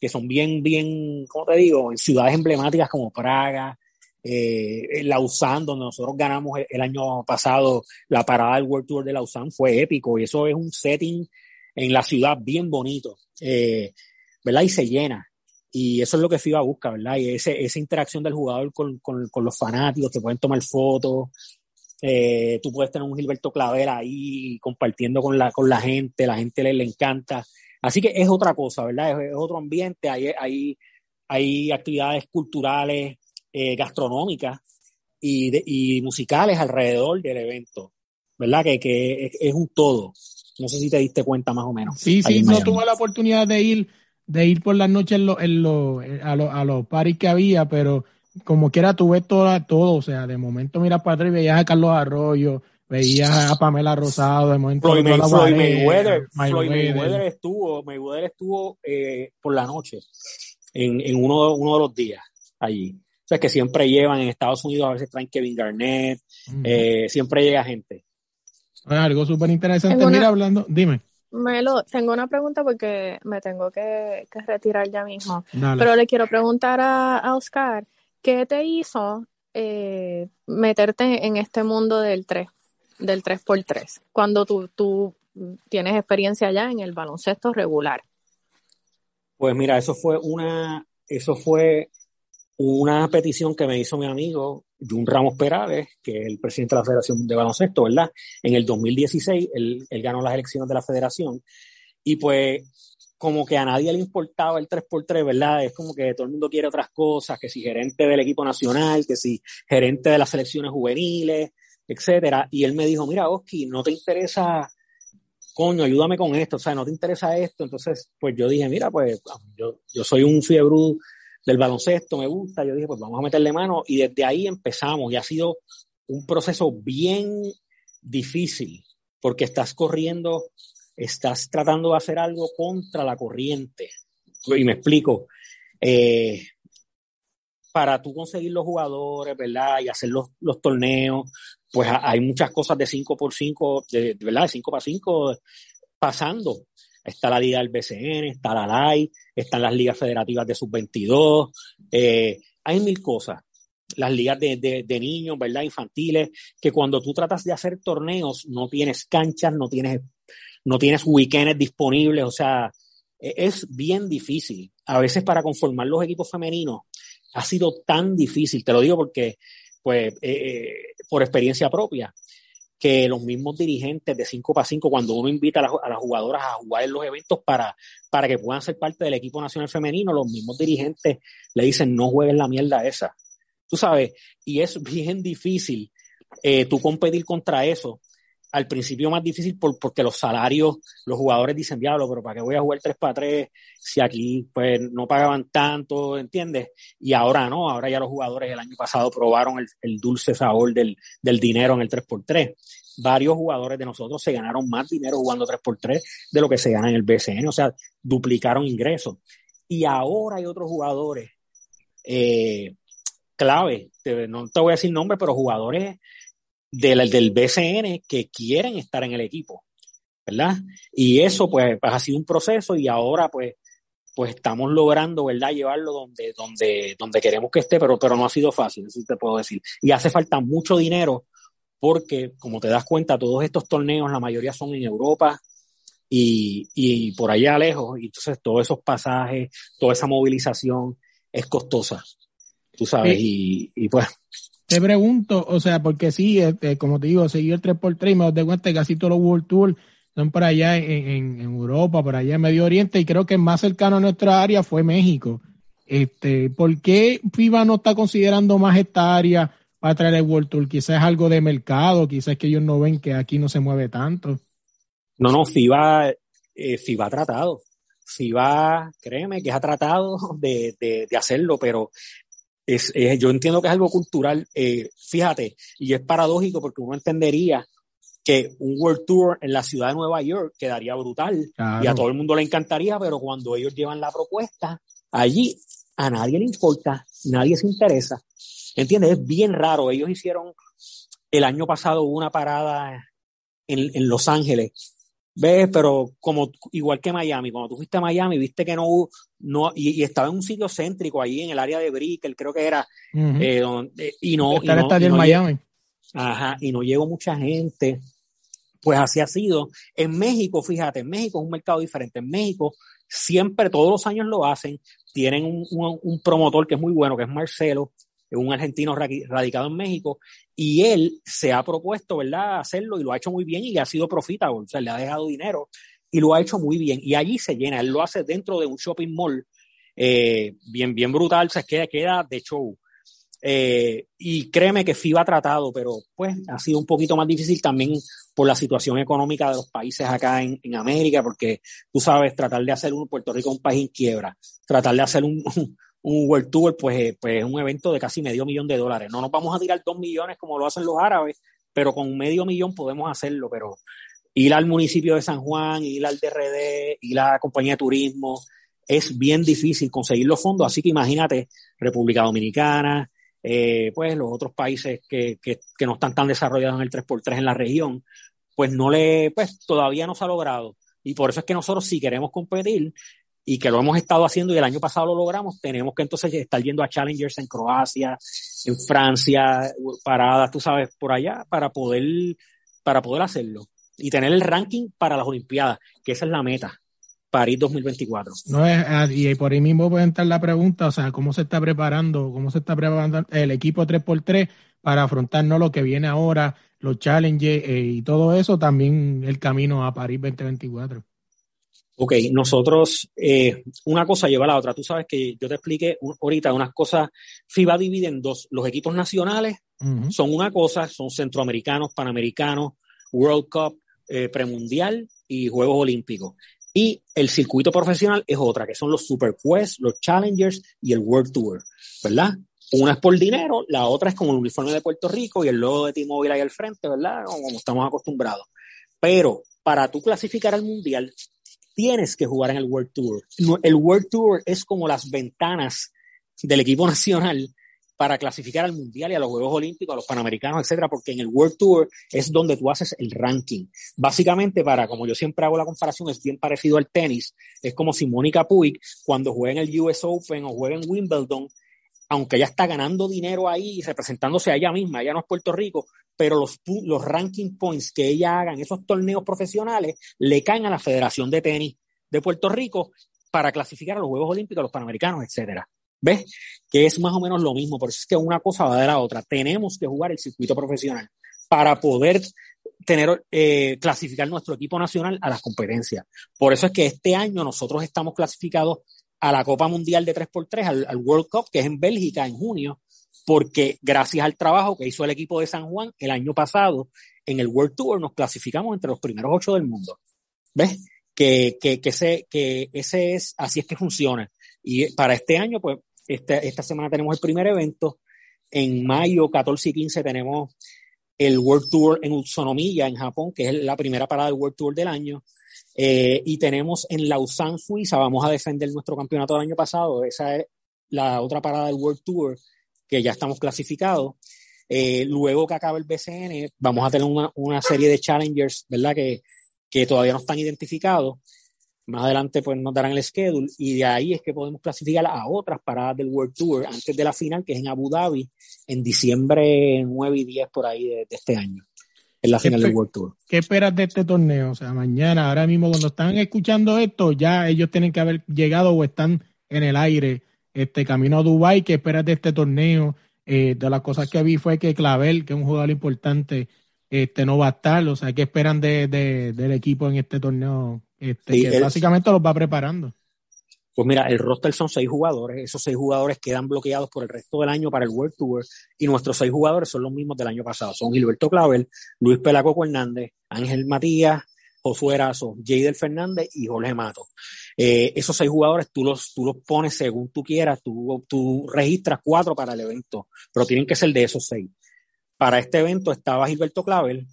que son bien, bien, ¿cómo te digo? En ciudades emblemáticas como Praga, eh, Lausanne, donde nosotros ganamos el, año pasado la parada del World Tour de Lausanne, fue épico y eso es un setting en la ciudad bien bonito, eh, ¿verdad? Y se llena. Y eso es lo que FIBA busca, ¿verdad? Y ese, esa interacción del jugador con, con, con los fanáticos, que pueden tomar fotos, eh, tú puedes tener un Gilberto Claver ahí compartiendo con la, con la gente, la gente le, le encanta. Así que es otra cosa, ¿verdad? Es, otro ambiente, hay, hay, hay actividades culturales, eh, gastronómicas y, y musicales alrededor del evento, ¿verdad? Que, que es, un todo. No sé si te diste cuenta más o menos. Sí, sí, no tuve la oportunidad de ir, de ir por las noches en en a, los, a los paris que había, pero como quiera tú ves todo, todo, o sea, de momento miras para atrás y veías a Carlos Arroyo, veías a Pamela Rosado, de momento Floyd, Mayweather, Mayweather. estuvo, Mayweather estuvo eh, por la noche en, en uno, uno de los días allí. O sea, que siempre llevan en Estados Unidos, a veces traen Kevin Garnett, eh, siempre llega gente. Algo súper interesante. Mira, hablando, dime. Melo, tengo una pregunta porque me tengo que, que retirar ya mismo. Pero le quiero preguntar a, a Oscar, ¿Qué te hizo eh, meterte en este mundo del 3, del 3x3, cuando tú, tú tienes experiencia ya en el baloncesto regular? Pues mira, eso fue una, eso fue una petición que me hizo mi amigo Jun Ramos Perales, que es el presidente de la Federación de Baloncesto, ¿verdad? En el 2016, él, él ganó las elecciones de la federación. Y pues como que a nadie le importaba el 3x3, ¿verdad? Es como que todo el mundo quiere otras cosas, que si gerente del equipo nacional, que si gerente de las selecciones juveniles, etcétera. Y él me dijo, mira, Oski, no te interesa, coño, ayúdame con esto, o sea, no te interesa esto. Entonces, pues yo dije, mira, pues yo, yo soy un fiebre del baloncesto, me gusta. Yo dije, pues vamos a meterle mano. Y desde ahí empezamos y ha sido un proceso bien difícil porque estás corriendo estás tratando de hacer algo contra la corriente. Y me explico. Eh, para tú conseguir los jugadores, ¿verdad? Y hacer los, los torneos, pues hay muchas cosas de 5 por 5, de, ¿verdad? De 5 para 5 pasando. Está la liga del BCN, está la LAI, están las ligas federativas de sub-22, eh, hay mil cosas. Las ligas de, de, de, niños, ¿verdad? Infantiles, que cuando tú tratas de hacer torneos no tienes canchas, no tienes no tienes weekends disponibles, o sea, e, es bien difícil. A veces para conformar los equipos femeninos ha sido tan difícil, te lo digo porque, pues, eh, eh, por experiencia propia, que los mismos dirigentes de 5 para 5, cuando uno invita a, las jugadoras a jugar en los eventos para, para que puedan ser parte del equipo nacional femenino, los mismos dirigentes le dicen, no juegues la mierda esa. tú sabes, y es bien difícil eh, tú competir contra eso. Al principio más difícil porque los salarios, los jugadores dicen, diablo, pero ¿para qué voy a jugar 3 para 3 si aquí pues no pagaban tanto, ¿entiendes? Y ahora no, ahora ya los jugadores el año pasado probaron el, el dulce sabor del, del dinero en el 3x3 varios jugadores de nosotros se ganaron más dinero jugando 3x3 de lo que se gana en el BCN, o sea, duplicaron ingresos. Y ahora hay otros jugadores eh, clave, no te voy a decir nombre, pero jugadores del, del BCN que quieren estar en el equipo, ¿verdad? Y eso pues, pues, ha sido un proceso y ahora pues pues estamos logrando, ¿verdad?, llevarlo donde, donde, donde queremos que esté, pero, pero no ha sido fácil, eso te puedo decir. Y hace falta mucho dinero porque, como te das cuenta, todos estos torneos, la mayoría son en Europa y, y por allá lejos, y entonces todos esos pasajes, toda esa movilización es costosa tú sabes, y, y, pues. Te pregunto, o sea, porque sí, este, como te digo, seguí el 3x3 y me doy cuenta que casi todos los World Tour son por allá en, Europa, por allá en Medio Oriente, y creo que más cercano a nuestra área fue México. Este, ¿Por qué FIBA no está considerando más esta área para traer el World Tour? Quizás es algo de mercado, quizás que ellos no ven que aquí no se mueve tanto. No, no, FIBA, eh, FIBA ha tratado. FIBA, créeme que ha tratado de, de, de hacerlo, pero es, yo entiendo que es algo cultural, eh, fíjate, y es paradójico porque uno entendería que un World Tour en la ciudad de Nueva York quedaría brutal y a todo el mundo le encantaría, pero cuando ellos llevan la propuesta, allí a nadie le importa, nadie se interesa. ¿Entiendes? Es bien raro. Ellos hicieron el año pasado una parada en, en Los Ángeles ¿Ves? Pero como igual que Miami, cuando tú fuiste a Miami, viste que no, no y, estaba en un sitio céntrico ahí en el área de Brickell, creo que era, eh, donde, y no, y no, en Miami. Ajá, y no llegó mucha gente. Pues así ha sido. En México, fíjate, en México es un mercado diferente. En México siempre, todos los años lo hacen. Tienen un, un, un promotor que es muy bueno, que es Marcelo, un argentino radicado en México, y él se ha propuesto, ¿verdad?, hacerlo y lo ha hecho muy bien y ha sido profitable, o sea, le ha dejado dinero y lo ha hecho muy bien. Y allí se llena, él lo hace dentro de un shopping mall, eh, bien, bien brutal, se queda, queda de show. Eh, y créeme que FIBA ha tratado, pero pues ha sido un poquito más difícil también por la situación económica de los países acá en, en América, porque tú sabes, tratar de hacer un Puerto Rico un país en quiebra, tratar de hacer un, un World Tour, pues, eh, pues es un evento de casi medio millón de dólares. No nos vamos a tirar dos millones como lo hacen los árabes, pero con medio millón podemos hacerlo. Pero ir al municipio de San Juan, ir al DRD, ir a la compañía de turismo, es bien difícil conseguir los fondos. Así que imagínate, República Dominicana, eh, pues los otros países que, que, no están tan desarrollados en el 3x3 en la región, pues no le, pues todavía no se ha logrado. Y por eso es que nosotros si queremos competir, y que lo hemos estado haciendo y el año pasado lo logramos, tenemos que entonces estar yendo a Challengers en Croacia, en Francia, paradas, tú sabes, por allá, para poder, para poder hacerlo y tener el ranking para las Olimpiadas, que esa es la meta. París 2024. No es, ah, y por ahí mismo puede entrar la pregunta, o sea, ¿cómo se está preparando, cómo se está preparando el equipo 3x3 para afrontar no lo que viene ahora, los challenges eh, y todo eso, también el camino a París 2024? Ok, nosotros, eh, una cosa lleva a la otra. Tú sabes que yo te expliqué ahorita unas cosas, FIBA divide en dos. Los equipos nacionales son una cosa, son centroamericanos, panamericanos, World Cup, eh, premundial y Juegos Olímpicos. Y el circuito profesional es otra, que son los Super Quest, los Challengers y el World Tour, ¿verdad? Una es por dinero, la otra es como el uniforme de Puerto Rico y el logo de T-Mobile ahí al frente, ¿verdad? Como estamos acostumbrados. Pero para tú clasificar al mundial, tienes que jugar en el World Tour. El World Tour es como las ventanas del equipo nacional para clasificar al Mundial y a los Juegos Olímpicos, a los Panamericanos, etcétera, porque en el World Tour es donde tú haces el ranking. Básicamente, para, como yo siempre hago la comparación, es bien parecido al tenis. Es como si Mónica Puig, cuando juega en el US Open o juega en Wimbledon, aunque ella está ganando dinero ahí y representándose a ella misma, ella no es Puerto Rico, pero los, los ranking points que ella haga en esos torneos profesionales le caen a la Federación de Tenis de Puerto Rico para clasificar a los Juegos Olímpicos, a los Panamericanos, etcétera. ¿Ves? Que es más o menos lo mismo, por eso es que una cosa va de la otra. Tenemos que jugar el circuito profesional para poder tener, eh, clasificar nuestro equipo nacional a las competencias. Por eso es que este año nosotros estamos clasificados a la Copa Mundial de 3x3, al, al World Cup, que es en Bélgica en junio, porque gracias al trabajo que hizo el equipo de San Juan el año pasado en el World Tour nos clasificamos entre los primeros ocho del mundo. ¿Ves? Que, que, que, ese, que ese es, así es que funciona. Y para este año, pues, este, esta semana tenemos el primer evento. En mayo 14 y 15 tenemos el World Tour en Utsunomiya, en Japón, que es la primera parada del World Tour del año. Eh, y tenemos en Lausanne, Suiza, vamos a defender nuestro campeonato del año pasado. Esa es la otra parada del World Tour, que ya estamos clasificados. Eh, luego que acabe el BCN, vamos a tener una, una serie de challengers, ¿verdad? Que, que todavía no están identificados. Más adelante pues nos darán el schedule y de ahí es que podemos clasificar a otras paradas del World Tour antes de la final que es en Abu Dhabi en diciembre 9 y 10 por ahí de, este año. En la final del World Tour. ¿Qué esperas de este torneo? O sea, mañana, ahora mismo cuando están escuchando esto, ya ellos tienen que haber llegado o están en el aire este camino a Dubai. ¿Qué esperas de este torneo? Eh, de las cosas que vi fue que Clavel, que es un jugador importante, este no va a estar. O sea, ¿qué esperan de, del equipo en este torneo este, que básicamente los va preparando. Pues mira, el roster son seis jugadores. Esos seis jugadores quedan bloqueados por el resto del año para el World Tour. Y nuestros seis jugadores son los mismos del año pasado. Son Gilberto Clavel, Luis Pelacoco Hernández, Ángel Matías, Josué Erazo, Jadel Fernández y Jorge Mato. Eh, esos seis jugadores tú los, tú los pones según tú quieras. Tú, tú registras cuatro para el evento, pero tienen que ser de esos seis. Para este evento estaba Gilberto Clavel,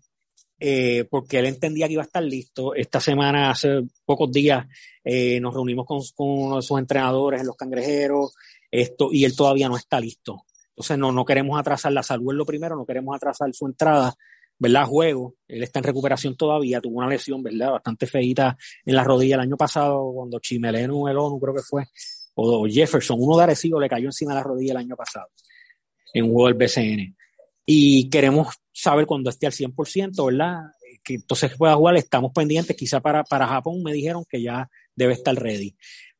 eh, porque él entendía que iba a estar listo. Esta semana, hace pocos días, eh, nos reunimos con, uno de sus entrenadores en los cangrejeros, esto, y él todavía no está listo. Entonces, no, no queremos atrasar la salud, es lo primero, no queremos atrasar su entrada, ¿verdad? Juego. Él está en recuperación todavía, tuvo una lesión, ¿verdad? Bastante feita en la rodilla el año pasado, cuando Chimeleno, el ONU, creo que fue, o Jefferson, uno de Arecibo, le cayó encima de la rodilla el año pasado, en un juego del BCN y queremos saber cuando esté al 100%, ¿verdad? Que entonces pueda jugar, estamos pendientes, quizá para, para Japón me dijeron que ya debe estar ready.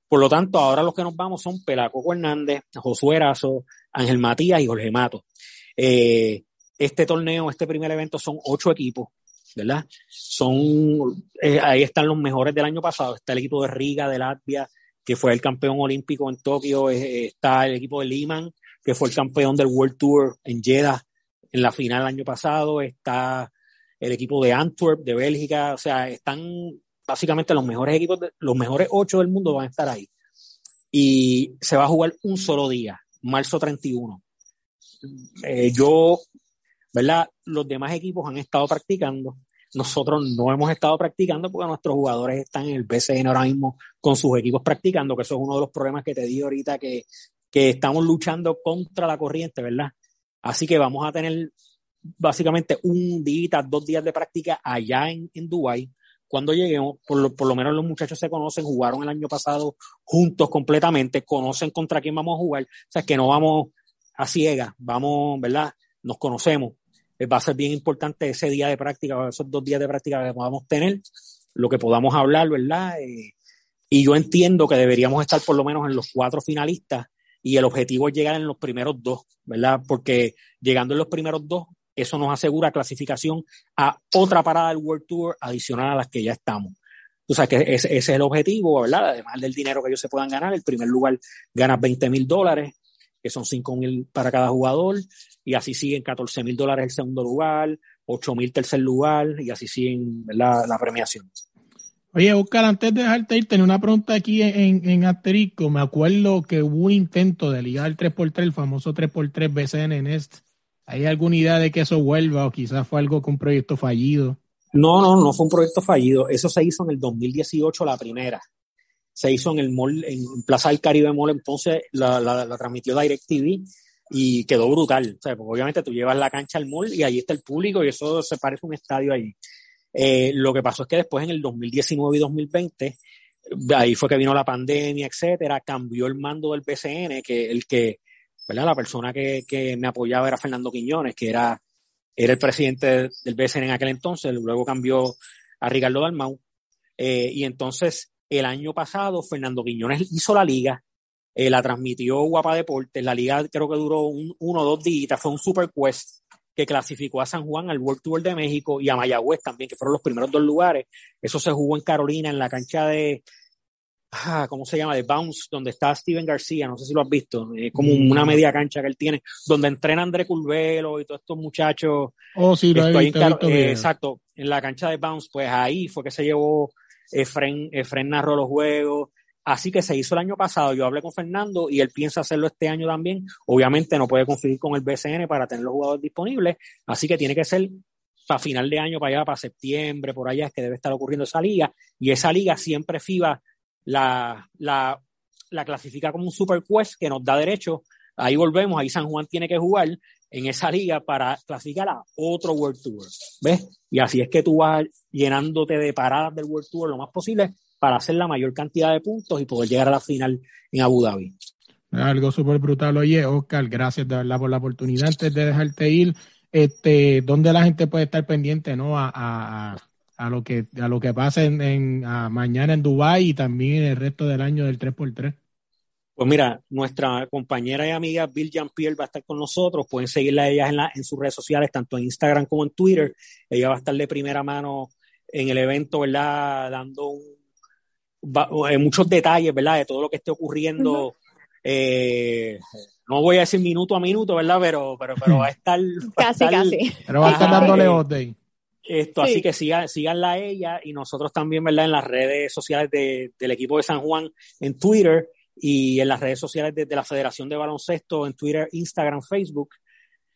Por lo tanto, ahora los que nos vamos son Pelacoco Hernández, Josué Erazo, Ángel Matías y Jorge Mato. Eh, este torneo, este primer evento son ocho equipos, ¿verdad? Son, eh, ahí están los mejores del año pasado. Está el equipo de Riga, de Latvia, que fue el campeón olímpico en Tokio. Eh, está el equipo de Liman, que fue el campeón del World Tour en Jeddah en la final el año pasado, está el equipo de Antwerp, de Bélgica, o sea, están básicamente los mejores equipos, los mejores ocho del mundo van a estar ahí. Y se va a jugar un solo día, marzo 31. Eh, yo, ¿verdad? Los demás equipos han estado practicando. Nosotros no hemos estado practicando porque nuestros jugadores están en el BCN ahora mismo con sus equipos practicando, que eso es uno de los problemas que te di ahorita, que, que estamos luchando contra la corriente, ¿verdad? Así que vamos a tener básicamente un día, dos días de práctica allá en, en Dubái. Cuando lleguemos, por lo, por lo menos los muchachos se conocen, jugaron el año pasado juntos completamente, conocen contra quién vamos a jugar. O sea, que no vamos a ciegas, vamos, ¿verdad? Nos conocemos. Eh, va a ser bien importante ese día de práctica, esos dos días de práctica que podamos tener, lo que podamos hablar, ¿verdad? Eh, y yo entiendo que deberíamos estar por lo menos en los cuatro finalistas y el objetivo es llegar en los primeros dos, ¿verdad? Porque llegando en los primeros dos, eso nos asegura clasificación a otra parada del World Tour adicional a las que ya estamos. O sea, que ese, es el objetivo, ¿verdad? Además del dinero que ellos se puedan ganar, el primer lugar gana 20 mil dólares, que son 5 mil para cada jugador, y así siguen 14 mil dólares el segundo lugar, 8 mil tercer lugar, y así siguen la premiación. Oye, Oscar, antes de dejarte ir, tenía una pregunta aquí en, en asterisco. Me acuerdo que hubo un intento de ligar el 3x3, el famoso 3x3 BCN Nest. ¿Hay alguna idea de que eso vuelva o quizás fue algo con un proyecto fallido? No, no, no fue un proyecto fallido. Eso se hizo en el 2018, la primera. Se hizo en el mall, en Plaza del Caribe Mall, entonces la, la, la transmitió DirecTV y quedó brutal. O sea, porque obviamente tú llevas la cancha al mall y ahí está el público y eso se parece a un estadio allí. Eh, lo que pasó es que después en el 2019 y 2020, ahí fue que vino la pandemia, etcétera, cambió el mando del PCN, que el que, ¿verdad? La persona que, me apoyaba era Fernando Quiñones, que era, era el presidente del PCN en aquel entonces, luego cambió a Ricardo Dalmau, eh, y entonces el año pasado Fernando Quiñones hizo la liga, eh, la transmitió Guapa Deportes, la liga creo que duró un, uno o dos días, fue un super quest, que clasificó a San Juan al World Tour de México y a Mayagüez también, que fueron los primeros dos lugares. Eso se jugó en Carolina, en la cancha de, ah, ¿cómo se llama? De Bounce, donde está Steven García, no sé si lo has visto, es como mm. una media cancha que él tiene, donde entrena André Curvelo y todos estos muchachos. Oh, sí, lo he visto, eh, Exacto, en la cancha de Bounce, pues ahí fue que se llevó, Efren, Efren narró los juegos, Así que se hizo el año pasado, yo hablé con Fernando y él piensa hacerlo este año también. Obviamente no puede conseguir con el BCN para tener los jugadores disponibles, así que tiene que ser para final de año, para allá, para septiembre, por allá es que debe estar ocurriendo esa liga. Y esa liga siempre FIBA la, la, la clasifica como un Super Quest que nos da derecho. Ahí volvemos, ahí San Juan tiene que jugar en esa liga para clasificar a otro World Tour. ¿Ves? Y así es que tú vas llenándote de paradas del World Tour lo más posible para hacer la mayor cantidad de puntos y poder llegar a la final en Abu Dhabi. Algo súper brutal. Oye, Oscar, gracias de verdad por la oportunidad. Antes de dejarte ir, este, ¿dónde la gente puede estar pendiente ¿no? a, a, a lo que a lo que pase en, mañana en Dubai y también el resto del año del 3x3? Pues mira, nuestra compañera y amiga Bill Jean-Pierre va a estar con nosotros. Pueden seguirla a ella en, la, en sus redes sociales, tanto en Instagram como en Twitter. Ella va a estar de primera mano en el evento, ¿verdad? Dando un eh, muchos detalles, ¿verdad? De todo lo que esté ocurriendo. eh, no voy a decir minuto a minuto, ¿verdad? Pero, pero, pero va a estar. casi, casi. Pero va a estar dándole update. Esto, así que sigan, síganla a ella y nosotros también, ¿verdad? En las redes sociales de, del equipo de San Juan en Twitter y en las redes sociales de, la Federación de Baloncesto en Twitter, Instagram, Facebook,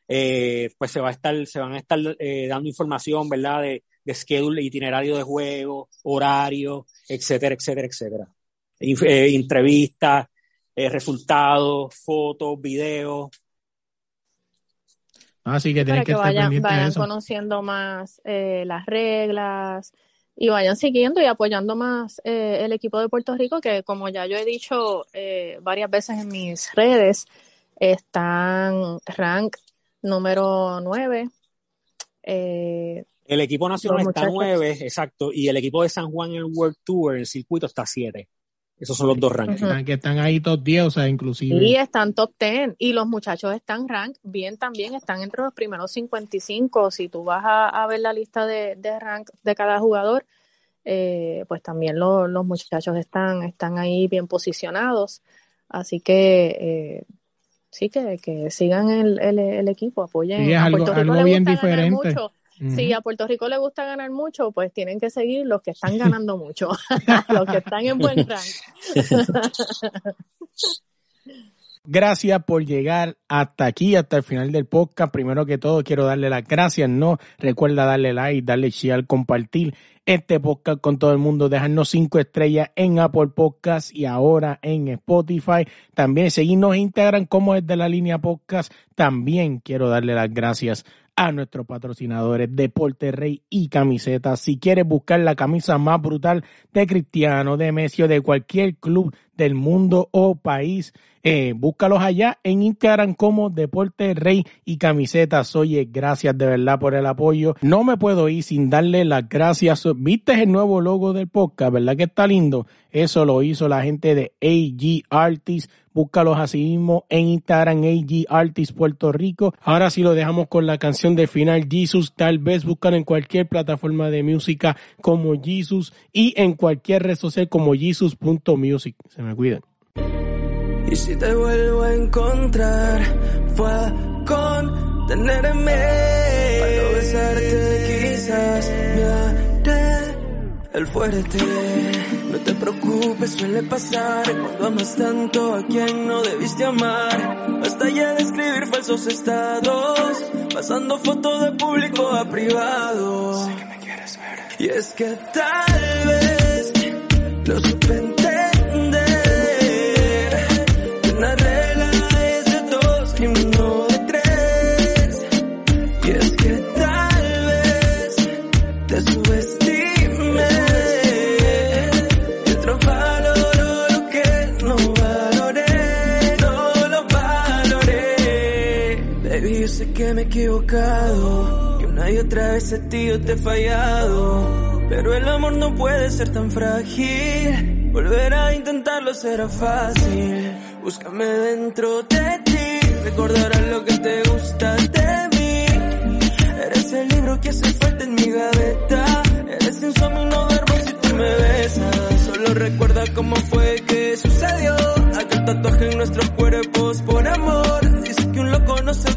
eh, pues se va a estar, se van a estar eh, dando información, ¿verdad? De, de schedule, itinerario de juego, horario, etcétera, etcétera, etcétera. Eh, entrevistas, eh, resultados, fotos, videos. Así que tienen que, estar vayan, vayan conociendo más eh, las reglas y vayan siguiendo y apoyando más el equipo de Puerto Rico, que como ya yo he dicho varias veces en mis redes, están rank número 9. El equipo nacional está nueve, exacto, y el equipo de San Juan en el World Tour, el circuito, está siete. Esos son los dos rankings. Que están ahí top 10, o sea, inclusive. Y están top 10. Y los muchachos están rank bien también, están entre los primeros 55. Si tú vas a, ver la lista de, rank de cada jugador, eh, pues también los muchachos están, están ahí bien posicionados. Así que eh, sí, que, que sigan el, el, equipo, apoyen. a Puerto algo, bien diferente. Si a Puerto Rico le gusta ganar mucho, pues tienen que seguir los que están ganando mucho, los que están en buen rank. Gracias por llegar hasta aquí, hasta el final del podcast. Primero que todo, quiero darle las gracias. No recuerda darle like, darle share, compartir este podcast con todo el mundo, dejarnos cinco estrellas en Apple Podcast y ahora en Spotify. También seguirnos en Instagram como es de la línea podcast. También quiero darle las gracias a nuestros patrocinadores Deporte Rey y Camisetas. Si quieres buscar la camisa más brutal de Cristiano, de Messi o de cualquier club del mundo o país, eh, búscalos allá en Instagram como Deporte Rey y Camisetas. Oye, gracias de verdad por el apoyo. No me puedo ir sin darle las gracias. ¿Viste el nuevo logo del podcast? ¿Verdad que está lindo? Eso lo hizo la gente de AG Artists Búscalos así mismo en Instagram, AG Artist Puerto Rico. Ahora sí lo dejamos con la canción de final, Jesus. Tal vez buscan en cualquier plataforma de música como Jesus y en cualquier red social como Jesus.music. Se me cuidan. Y si te vuelvo a encontrar, fue con tenerme. Para besarte quizás me haré el fuerte. No te preocupes, suele pasar cuando amas tanto a quien no debiste amar. Basta ya de escribir falsos estados, pasando fotos de público a privado. Sé que me quieres ver. Y es que tal vez lo supe equivocado. Que una y otra vez a ti yo te he fallado. Pero el amor no puede ser tan frágil. Volver a intentarlo será fácil. Búscame dentro de ti. Recordarás lo que te gusta de mí. Eres el libro que hace falta en mi gaveta. Eres insomnio y duermo si tú me besas. solo recuerda cómo fue que sucedió. Aquel tatuaje en nuestros cuerpos por amor. Dice que un loco no se